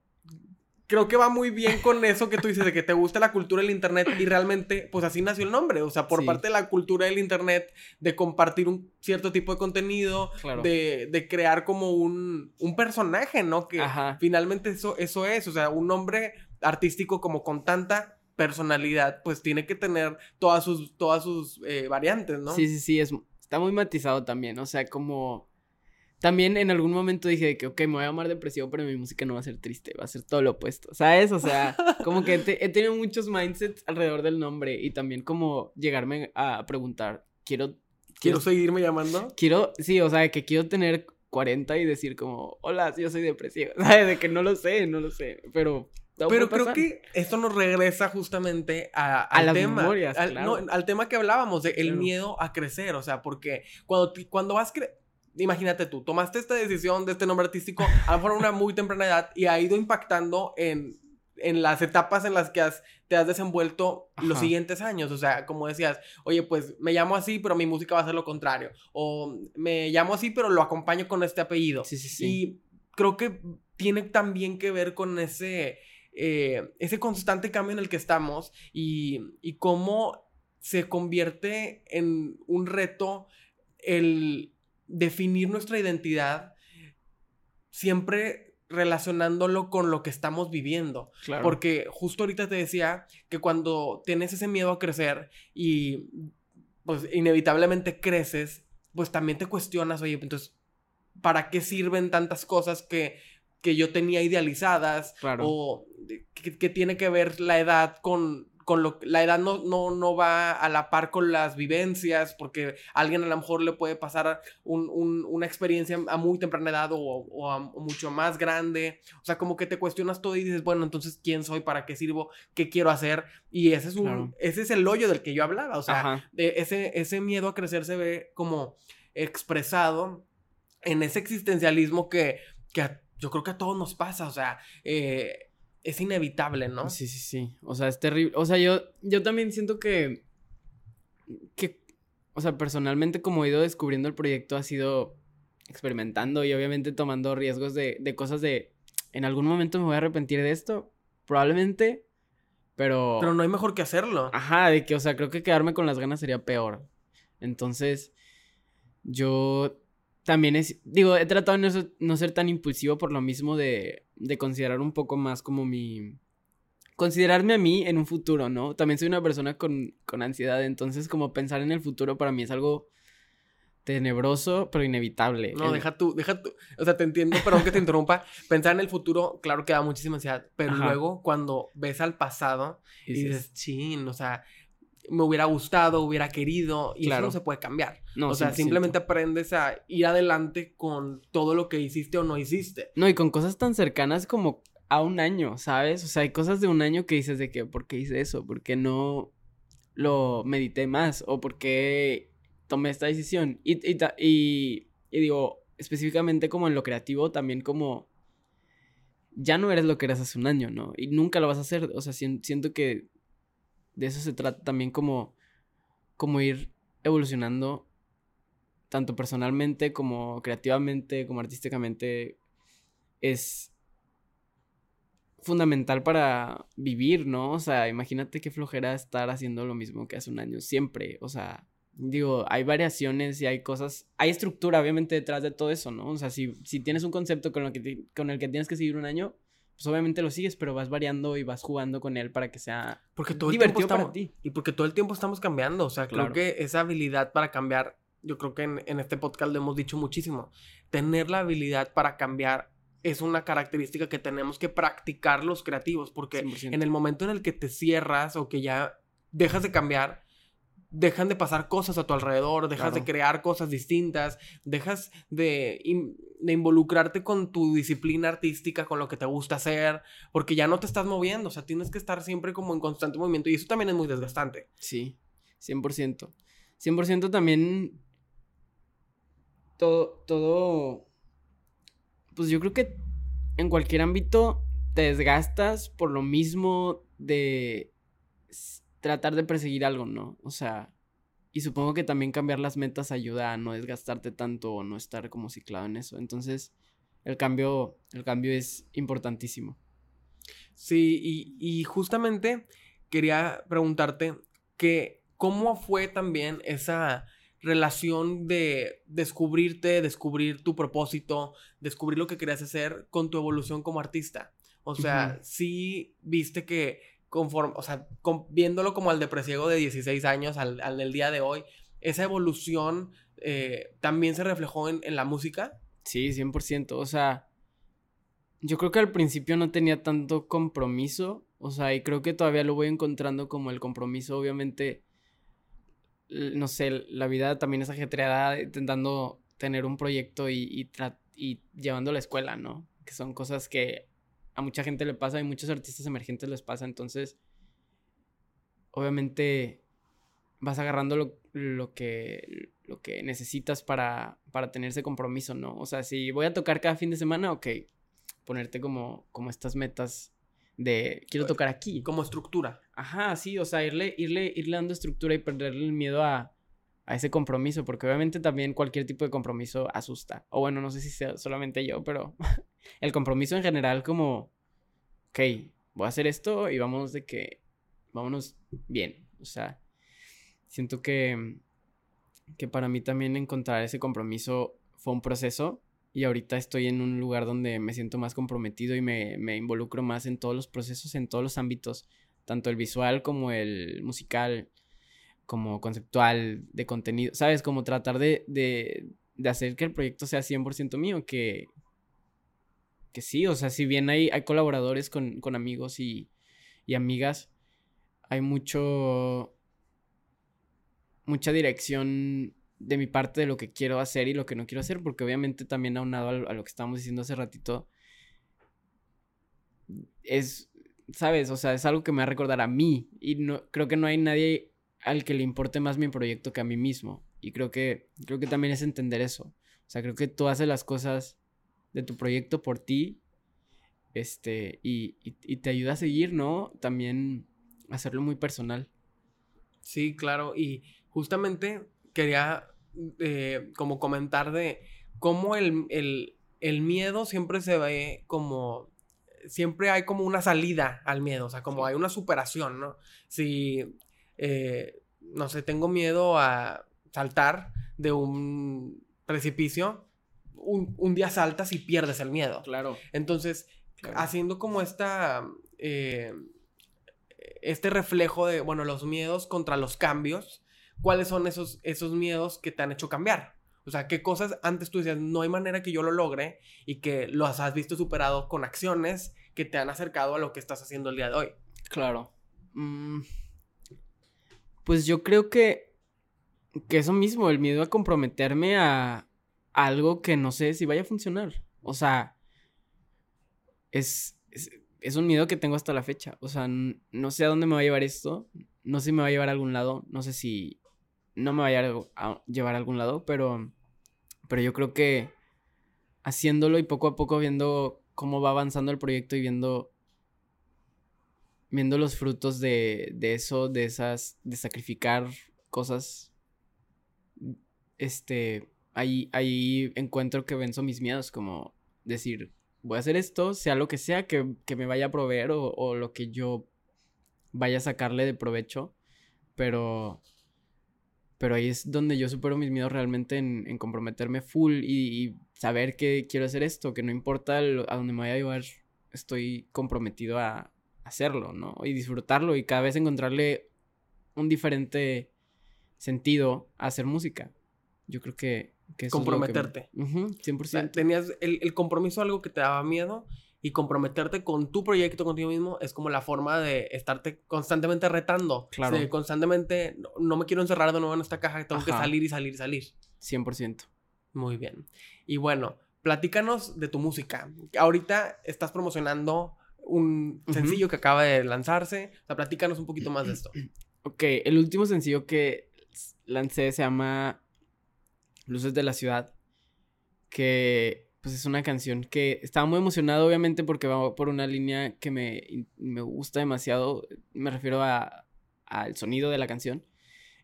creo que va muy bien con eso que tú dices de que te gusta la cultura del internet y realmente, pues así nació el nombre, o sea, por parte de la cultura del internet, de compartir un cierto tipo de contenido, de, de, crear como un, un personaje, ¿no? Que finalmente eso, eso es, o sea, un nombre artístico como con tanta personalidad, pues tiene que tener todas sus, todas sus eh, variantes, ¿no? Sí, sí, sí, es, Está muy matizado también, o sea, como... También en algún momento dije que, ok, me voy a llamar depresivo, pero mi música no va a ser triste, va a ser todo lo opuesto, ¿sabes? O sea, como que he tenido muchos mindsets alrededor del nombre y también como llegarme a preguntar, quiero... ¿Quiero, seguirme llamando? Quiero, sí, o sea, que quiero tener 40 y decir como, hola, yo soy depresivo, ¿sabes? De que no lo sé, no lo sé, pero pero creo que esto nos regresa justamente a, al tema. Memorias, al, al tema que hablábamos de el miedo a crecer. O sea, porque cuando, cuando vas Imagínate tú, tomaste esta decisión de este nombre artístico a lo mejor a una muy temprana edad y ha ido impactando en, en las etapas en las que has, te has desenvuelto los siguientes años. O sea, como decías, oye, pues me llamo así, pero mi música va a ser lo contrario. O me llamo así, pero lo acompaño con este apellido. Sí, sí, sí. Y creo que tiene también que ver con ese eh, ese constante cambio en el que estamos y, cómo se convierte en un reto el definir nuestra identidad siempre relacionándolo con lo que estamos viviendo. Porque justo ahorita te decía que cuando tienes ese miedo a crecer y pues inevitablemente creces, pues también te cuestionas, oye, entonces, ¿para qué sirven tantas cosas que, que yo tenía idealizadas? O que, tiene que ver la edad con, con lo la edad no, no, no va a la par con las vivencias, porque a alguien a lo mejor le puede pasar una experiencia a muy temprana edad o, a, mucho más grande. O sea, como que te cuestionas todo y dices, bueno, entonces, ¿quién soy? ¿Para qué sirvo? ¿Qué quiero hacer? Y ese es un, ese es el hoyo del que yo hablaba. O sea, de ese, ese miedo a crecer se ve como expresado en ese existencialismo que, que yo creo que a todos nos pasa. O sea, eh, es inevitable, ¿no? Sí, sí, sí. O sea, es terrible. O sea, yo, yo también siento que, que, o sea, personalmente como he ido descubriendo el proyecto ha sido experimentando y obviamente tomando riesgos de, de cosas de, en algún momento me voy a arrepentir de esto, probablemente, pero... Pero no hay mejor que hacerlo. Ajá, de que, o sea, creo que quedarme con las ganas sería peor. Entonces, yo también es, digo, he tratado de no ser, tan impulsivo por lo mismo de, de, considerar un poco más como mi... Considerarme a mí en un futuro, ¿no? También soy una persona con, con ansiedad, entonces como pensar en el futuro para mí es algo tenebroso, pero inevitable. No, deja tú, deja tú, o sea, te entiendo, pero aunque te interrumpa, pensar en el futuro, claro que da muchísima ansiedad, pero luego cuando ves al pasado y dices, chin, o sea, me hubiera gustado, hubiera querido, y eso no se puede cambiar. No, o sea, simplemente aprendes a ir adelante con todo lo que hiciste o no hiciste. No, y con cosas tan cercanas como a un año, ¿sabes? O sea, hay cosas de un año que dices de que, ¿por qué hice eso? ¿Por qué no lo medité más? ¿O por qué tomé esta decisión? Y, y, y, y digo, específicamente como en lo creativo, también como ya no eres lo que eras hace un año, ¿no? Y nunca lo vas a hacer. O sea, siento que de eso se trata también como, como ir evolucionando tanto personalmente como creativamente, como artísticamente, es fundamental para vivir, ¿no? O sea, imagínate qué flojera estar haciendo lo mismo que hace un año, siempre, o sea, digo, hay variaciones y hay cosas, hay estructura obviamente detrás de todo eso, ¿no? O sea, si, si tienes un concepto con, lo que con el que tienes que seguir un año, pues obviamente lo sigues, pero vas variando y vas jugando con él para que sea porque todo el divertido tiempo para estamos, ti. Y porque todo el tiempo estamos cambiando. O sea, creo Claro. que esa habilidad para cambiar, yo creo que en, en este podcast lo hemos dicho muchísimo. Tener la habilidad para cambiar es una característica que tenemos que practicar los creativos. Porque 100%. en el momento en el que te cierras o que ya dejas de cambiar, dejan de pasar cosas a tu alrededor, dejas de crear cosas distintas, dejas de, in- de involucrarte con tu disciplina artística, con lo que te gusta hacer, porque ya no te estás moviendo, o sea, tienes que estar siempre como en constante movimiento y eso también es muy desgastante. Sí, 100%. 100% también todo, todo, pues yo creo que en cualquier ámbito te desgastas por lo mismo de tratar de perseguir algo, ¿no? O sea, y supongo que también cambiar las metas ayuda a no desgastarte tanto o no estar como ciclado en eso. Entonces, el cambio, el cambio es importantísimo. Sí, y, y justamente quería preguntarte que cómo fue también esa relación de descubrirte, descubrir tu propósito, descubrir lo que querías hacer con tu evolución como artista. O sea, Ujú. sí viste que conforme, o sea, viéndolo como al depresiego de 16 años, al, al del día de hoy, esa evolución eh, también se reflejó en, en la música. Sí, 100%. O sea, yo creo que al principio no tenía tanto compromiso. O sea, y creo que todavía lo voy encontrando como el compromiso. Obviamente, no sé, la vida también es ajetreada intentando tener un proyecto y, y, y llevando a la escuela, ¿no? Que son cosas que a mucha gente le pasa y muchos artistas emergentes les pasa. Entonces, obviamente vas agarrando lo, lo que, lo que necesitas para, para tener ese compromiso, ¿no? O sea, si voy a tocar cada fin de semana, ok, ponerte como, como estas metas de quiero tocar aquí. Como estructura. Ajá, sí, o sea, irle, irle, irle dando estructura y perderle el miedo a, a ese compromiso, porque obviamente también cualquier tipo de compromiso asusta. O bueno, no sé si sea solamente yo, pero el compromiso en general como, ok, voy a hacer esto y vamos de que, vámonos bien. O sea, siento que, que para mí también encontrar ese compromiso fue un proceso y ahorita estoy en un lugar donde me siento más comprometido y me, me involucro más en todos los procesos, en todos los ámbitos, tanto el visual como el musical, como conceptual, de contenido, ¿sabes? Como tratar de, de, de hacer que el proyecto sea 100% mío, que, que sí, o sea, si bien hay, hay colaboradores con, con amigos y, y amigas, hay mucho, mucha dirección de mi parte de lo que quiero hacer y lo que no quiero hacer, porque obviamente también aunado a, a lo que estábamos diciendo hace ratito, es, ¿sabes? O sea, es algo que me va a recordar a mí y no, creo que no hay nadie al que le importe más mi proyecto que a mí mismo. Y creo que, creo que también es entender eso. O sea, creo que tú haces las cosas de tu proyecto por ti, este, y, y, y te ayuda a seguir, ¿no? También hacerlo muy personal. Sí, claro. Y justamente quería eh, como comentar de cómo el, el- el miedo siempre se ve como... Siempre hay como una salida al miedo, o sea, como Sí. hay una superación, ¿no? Si, eh, no sé, tengo miedo a saltar de un precipicio, un, un día saltas y pierdes el miedo. Claro. Entonces, claro. haciendo como esta, eh, este reflejo de, bueno, los miedos contra los cambios, ¿cuáles son esos, esos miedos que te han hecho cambiar? O sea, ¿qué cosas antes tú decías, no hay manera que yo lo logre y que los has visto superado con acciones que te han acercado a lo que estás haciendo el día de hoy? Claro. Mm, pues yo creo que, que eso mismo, el miedo a comprometerme a, a algo que no sé si vaya a funcionar. O sea, es, es, un miedo que tengo hasta la fecha. O sea, no sé a dónde me va a llevar esto. No sé si me va a llevar a algún lado. No sé si no me va a, llevar a algún lado, pero, pero yo creo que haciéndolo y poco a poco viendo cómo va avanzando el proyecto y viendo viendo los frutos de, de eso, de esas, de sacrificar cosas, este, ahí, ahí encuentro que venzo mis miedos, como decir, voy a hacer esto, sea lo que sea que, me vaya a proveer o, lo que yo vaya a sacarle de provecho, pero... Pero ahí es donde yo supero mis miedos realmente en, comprometerme full y, saber que quiero hacer esto, que no importa a dónde me vaya a llevar, estoy comprometido a hacerlo, ¿no? Y disfrutarlo y cada vez encontrarle un diferente sentido a hacer música. Yo creo que comprometerte. 100%. tenías el, compromiso algo que te daba miedo y comprometerte con tu proyecto contigo mismo es como la forma de estarte constantemente retando. Claro. constantemente, no, me quiero encerrar de nuevo en esta caja, tengo que salir y salir y salir. 100%. Muy bien. Y bueno, platícanos de tu música. Ahorita estás promocionando un sencillo que acaba de lanzarse. O sea, platícanos un poquito más de esto. Ok, el último sencillo que lancé se llama Luces de la Ciudad, que pues es una canción que estaba muy emocionado obviamente porque va por una línea que me, me gusta demasiado, me refiero a al sonido de la canción.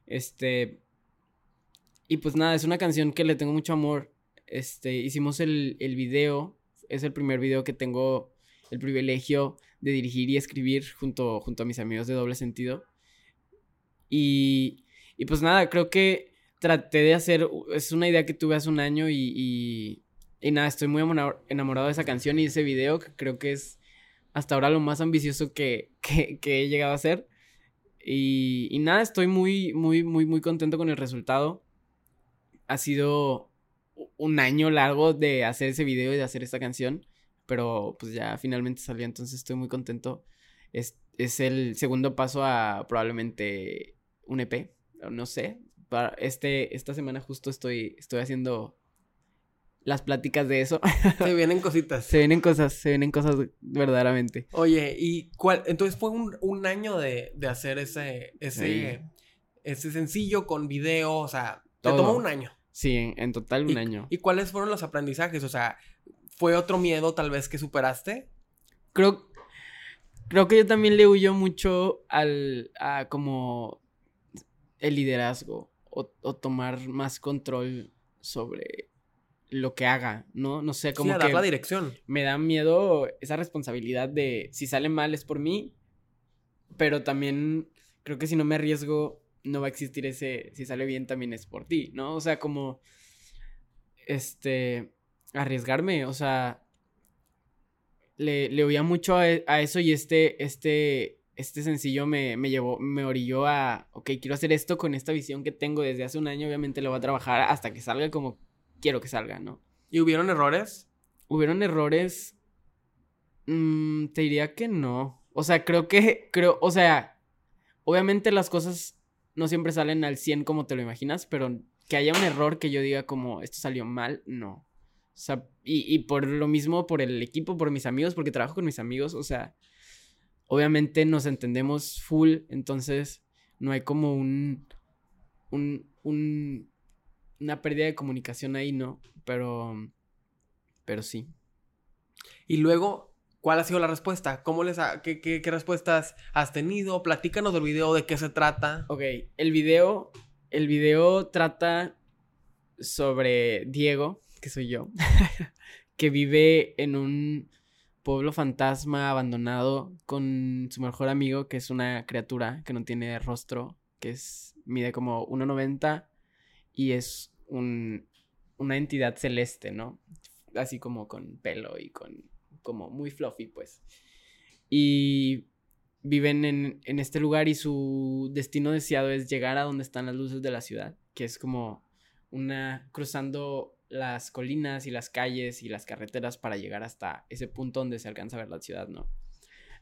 Este y pues nada, es una canción que le tengo mucho amor. Este, hicimos el, el video, es el primer video que tengo el privilegio de dirigir y escribir junto, junto a mis amigos de doble sentido. Y, y pues nada, creo que traté de hacer, es una idea que tuve hace un año y, y, nada, estoy muy enamorado de esa canción y ese video, que creo que es hasta ahora lo más ambicioso que, que, he llegado a hacer. Y, y, nada, estoy muy, muy, muy, muy contento con el resultado. Ha sido un año largo de hacer ese video y de hacer esta canción, pero pues ya finalmente salió, entonces estoy muy contento. Es, es el segundo paso a probablemente un EP, no sé, este, esta semana justo estoy, estoy haciendo las pláticas de eso. Se vienen cositas. se vienen cosas, se vienen cosas verdaderamente. Oye, ¿y cuál? Entonces fue un, año de, hacer ese, ese, ese sencillo con video, o sea, te tomó un año. Sí, en, total un año. ¿Y cuáles fueron los aprendizajes? O sea, ¿fue otro miedo tal vez que superaste? Creo, creo que yo también le huyo mucho al, a como el liderazgo o, tomar más control sobre lo que haga, ¿no? No sé cómo. Sí, dar la dirección. Me da miedo esa responsabilidad de si sale mal es por mí, pero también creo que si no me arriesgo no va a existir ese si sale bien también es por ti, ¿no? O sea, como este arriesgarme, o sea, le, le oía mucho a, a, eso y este este este sencillo me, llevó, me orilló a, ok, quiero hacer esto con esta visión que tengo desde hace un año, obviamente lo voy a trabajar hasta que salga como quiero que salga, ¿no? ¿Y hubieron errores? Hubieron errores, mm, te diría que no. O sea, creo que, creo, o sea, obviamente las cosas no siempre salen al 100 como te lo imaginas, pero que haya un error que yo diga como esto salió mal, no. O sea, y, y por lo mismo, por el equipo, por mis amigos, porque trabajo con mis amigos, o sea, obviamente nos entendemos full, entonces no hay como un, un, un una pérdida de comunicación ahí, ¿no? Pero, pero sí. Y luego, ¿cuál ha sido la respuesta? ¿Cómo les qué, qué, qué, respuestas has tenido? Platícanos del video, de qué se trata. Ok, el video, el video trata sobre Diego, que soy yo, que vive en un pueblo fantasma abandonado con su mejor amigo, que es una criatura que no tiene rostro, que es mide como 1.90 y es un, una entidad celeste, ¿no? Así como con pelo y con como muy fluffy, pues. Y viven en, en este lugar y su destino deseado es llegar a donde están las luces de la ciudad, que es como una cruzando las colinas y las calles y las carreteras para llegar hasta ese punto donde se alcanza a ver la ciudad, ¿no?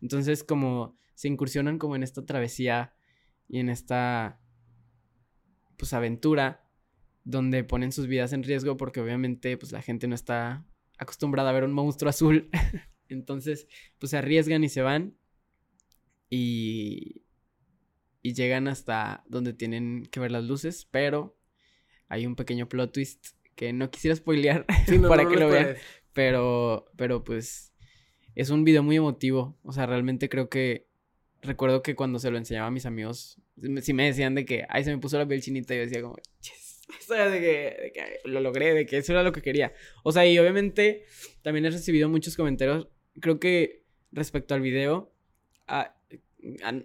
Entonces como se incursionan como en esta travesía y en esta pues aventura donde ponen sus vidas en riesgo porque obviamente pues la gente no está acostumbrada a ver un monstruo azul. Entonces pues se arriesgan y se van y y llegan hasta donde tienen que ver las luces, pero hay un pequeño plot twist que no quisiera spoilear para que lo vean. Pero, pero pues es un video muy emotivo. O sea, realmente creo que recuerdo que cuando se lo enseñaba a mis amigos, si me decían de que, ay, se me puso la piel chinita, yo decía como, yes, O sea, de que, de que lo logré, de que eso era lo que quería. O sea, y obviamente también he recibido muchos comentarios. Creo que respecto al video, a- a-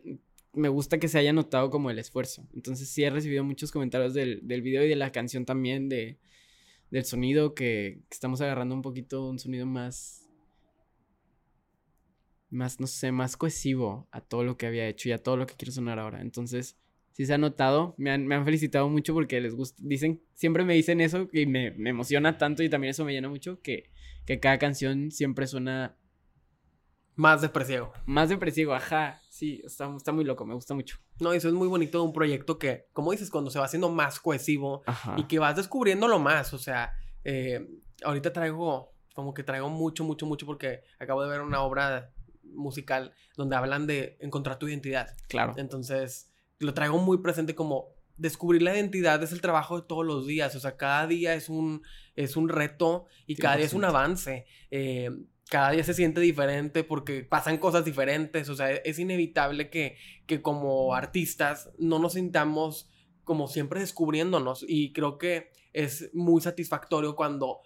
me gusta que se haya notado como el esfuerzo. Entonces sí he recibido muchos comentarios del, del video y de la canción también, de, del sonido, que, estamos agarrando un poquito un sonido más, más, no sé, más cohesivo a todo lo que había hecho y a todo lo que quiero sonar ahora. Entonces, sí se ha notado, me han, me han felicitado mucho porque les gusta, dicen, siempre me dicen eso y me, me emociona tanto y también eso me llena mucho que, que cada canción siempre suena Más depresivo. más depresivo, ajá, sí, está, está muy loco, me gusta mucho. No, eso es muy bonito de un proyecto que, como dices, cuando se va haciendo más cohesivo Ajá. y que vas descubriéndolo más. O sea, eh, ahorita traigo, como que traigo mucho, mucho, mucho porque acabo de ver una obra musical donde hablan de encontrar tu identidad. Claro. Entonces, lo traigo muy presente como descubrir la identidad es el trabajo de todos los días. O sea, cada día es un, es un reto y cada día es un 100%. avance. Eh, cada día se siente diferente porque pasan cosas diferentes. O sea, es inevitable que, que como artistas no nos sintamos como siempre descubriéndonos. Y creo que es muy satisfactorio cuando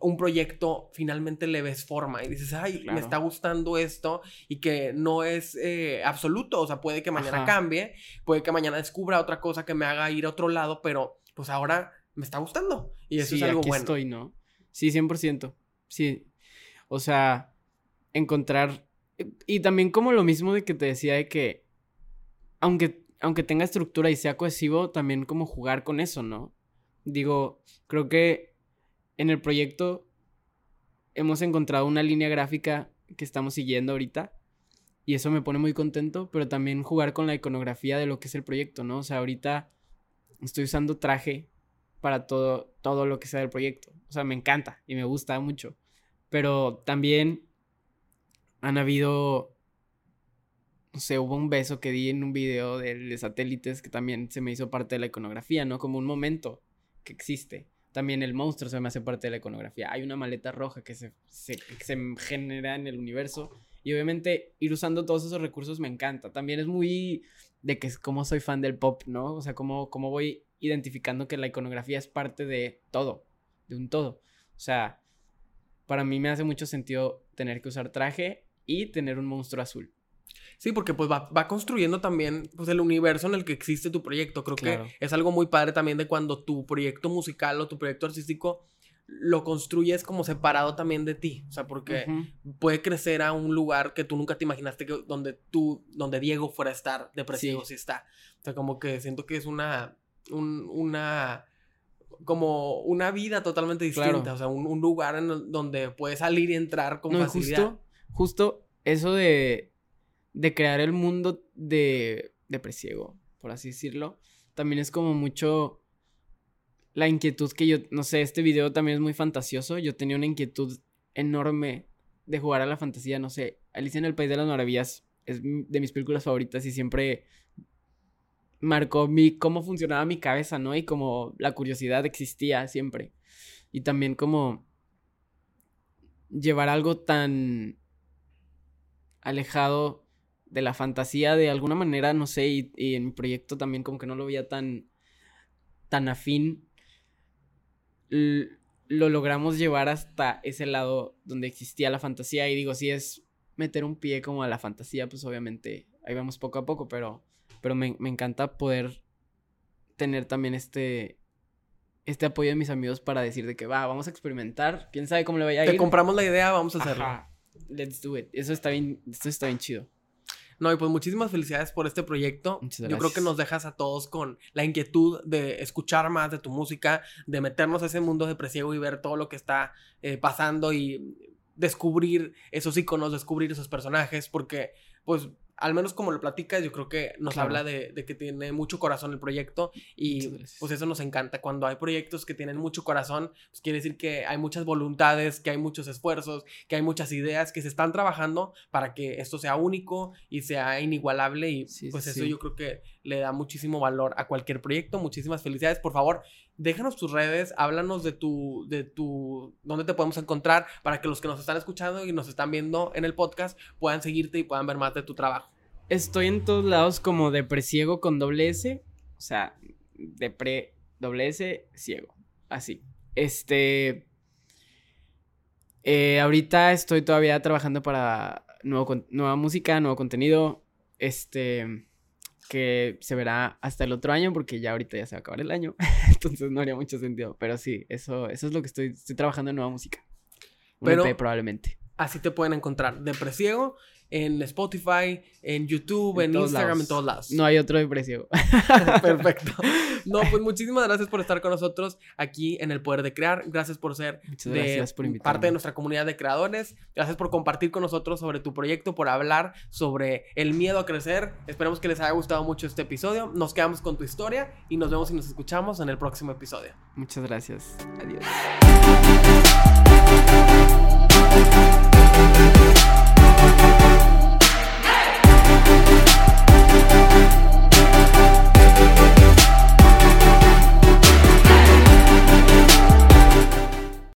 un proyecto finalmente le ves forma y dices, ay, me está gustando esto y que no es eh, absoluto, o sea, puede que mañana Ajá. cambie, puede que mañana descubra otra cosa que me haga ir a otro lado, pero pues ahora me está gustando y eso sí, es algo aquí bueno. estoy, ¿no? Sí, 100%. Sí. O sea, encontrar... Y también como lo mismo de que te decía de que, aunque, aunque tenga estructura y sea cohesivo, también como jugar con eso, ¿no? Digo, creo que en el proyecto hemos encontrado una línea gráfica que estamos siguiendo ahorita. Y eso me pone muy contento, pero también jugar con la iconografía de lo que es el proyecto, ¿no? O sea, ahorita estoy usando traje para todo, todo lo que sea del proyecto. O sea, me encanta y me gusta mucho. Pero también han habido, no sé, hubo un beso que di en un video de, de satélites que también se me hizo parte de la iconografía, ¿no? Como un momento que existe. También el monstruo se me hace parte de la iconografía. Hay una maleta roja que se, se, se genera en el universo. Y obviamente ir usando todos esos recursos me encanta. También es muy de que es como soy fan del pop, ¿no? O sea, como, como voy identificando que la iconografía es parte de todo, de un todo. O sea, para mí me hace mucho sentido tener que usar traje y tener un monstruo azul. Sí, porque pues va, va construyendo también pues, el universo en el que existe tu proyecto. Creo Claro. que es algo muy padre también de cuando tu proyecto musical o tu proyecto artístico lo construyes como separado también de ti. O sea, porque puede crecer a un lugar que tú nunca te imaginaste que donde tú, donde Diego fuera a estar, depresivo Sí. sí está. O sea, como que siento que es una, un- una, como una vida totalmente distinta. Claro. O sea, un, un lugar en donde puedes salir y entrar con No, facilidad. justo, justo eso de, de crear el mundo de, de Presiego, por así decirlo, también es como mucho la inquietud que yo, no sé, este video también es muy fantasioso. Yo tenía una inquietud enorme de jugar a la fantasía, no sé, Alicia en el País de las Maravillas es de mis películas favoritas y siempre marcó mi, cómo funcionaba mi cabeza, ¿no? Y como la curiosidad existía siempre. Y también como llevar algo tan alejado de la fantasía de alguna manera, no sé, y, y en mi proyecto también como que no lo veía tan, tan afín, lo logramos llevar hasta ese lado donde existía la fantasía y digo, si es meter un pie como a la fantasía, pues obviamente ahí vamos poco a poco, pero, pero me, me encanta poder tener también este, este apoyo de mis amigos para decir de que va, vamos a experimentar, quién sabe cómo le vaya a Te ir. compramos la idea, vamos a hacerlo. Ajá, let's do it. Eso está bien, esto está bien chido. No, y pues muchísimas felicidades por este proyecto. Yo creo que nos dejas a todos con la inquietud de escuchar más de tu música, de meternos a ese mundo de presiego y ver todo lo que está eh, pasando y descubrir esos iconos, descubrir esos personajes, porque pues al menos como lo platicas, yo creo que nos Claro. habla de, de que tiene mucho corazón el proyecto y pues eso nos encanta. Cuando hay proyectos que tienen mucho corazón, pues quiere decir que hay muchas voluntades, que hay muchos esfuerzos, que hay muchas ideas que se están trabajando para que esto sea único y sea inigualable y Sí, pues sí, eso sí. yo creo que le da muchísimo valor a cualquier proyecto. Muchísimas felicidades. Por favor, déjanos tus redes, háblanos de tu, de tu, dónde te podemos encontrar para que los que nos están escuchando y nos están viendo en el podcast puedan seguirte y puedan ver más de tu trabajo. Estoy en todos lados como de presiego con doble S. O sea, depre, doble S, ciego. Así. Este. eh, ahorita estoy todavía trabajando para nuevo, nueva música, nuevo contenido. Este. Que se verá hasta el otro año, porque ya ahorita ya se va a acabar el año. Entonces no haría mucho sentido. Pero sí, eso, eso es lo que estoy. Estoy trabajando en nueva música. Un Pero- EP probablemente. Así te pueden encontrar de Presiego en Spotify, en YouTube, en, Instagram, lados. en todos lados. No hay otro de precio. Perfecto. No, pues muchísimas gracias por estar con nosotros aquí en El Poder de Crear. Gracias por ser Muchas de por parte de nuestra comunidad de creadores. Gracias por compartir con nosotros sobre tu proyecto, por hablar sobre el miedo a crecer. Esperemos que les haya gustado mucho este episodio. Nos quedamos con tu historia y nos vemos y nos escuchamos en el próximo episodio. Muchas gracias. Adiós.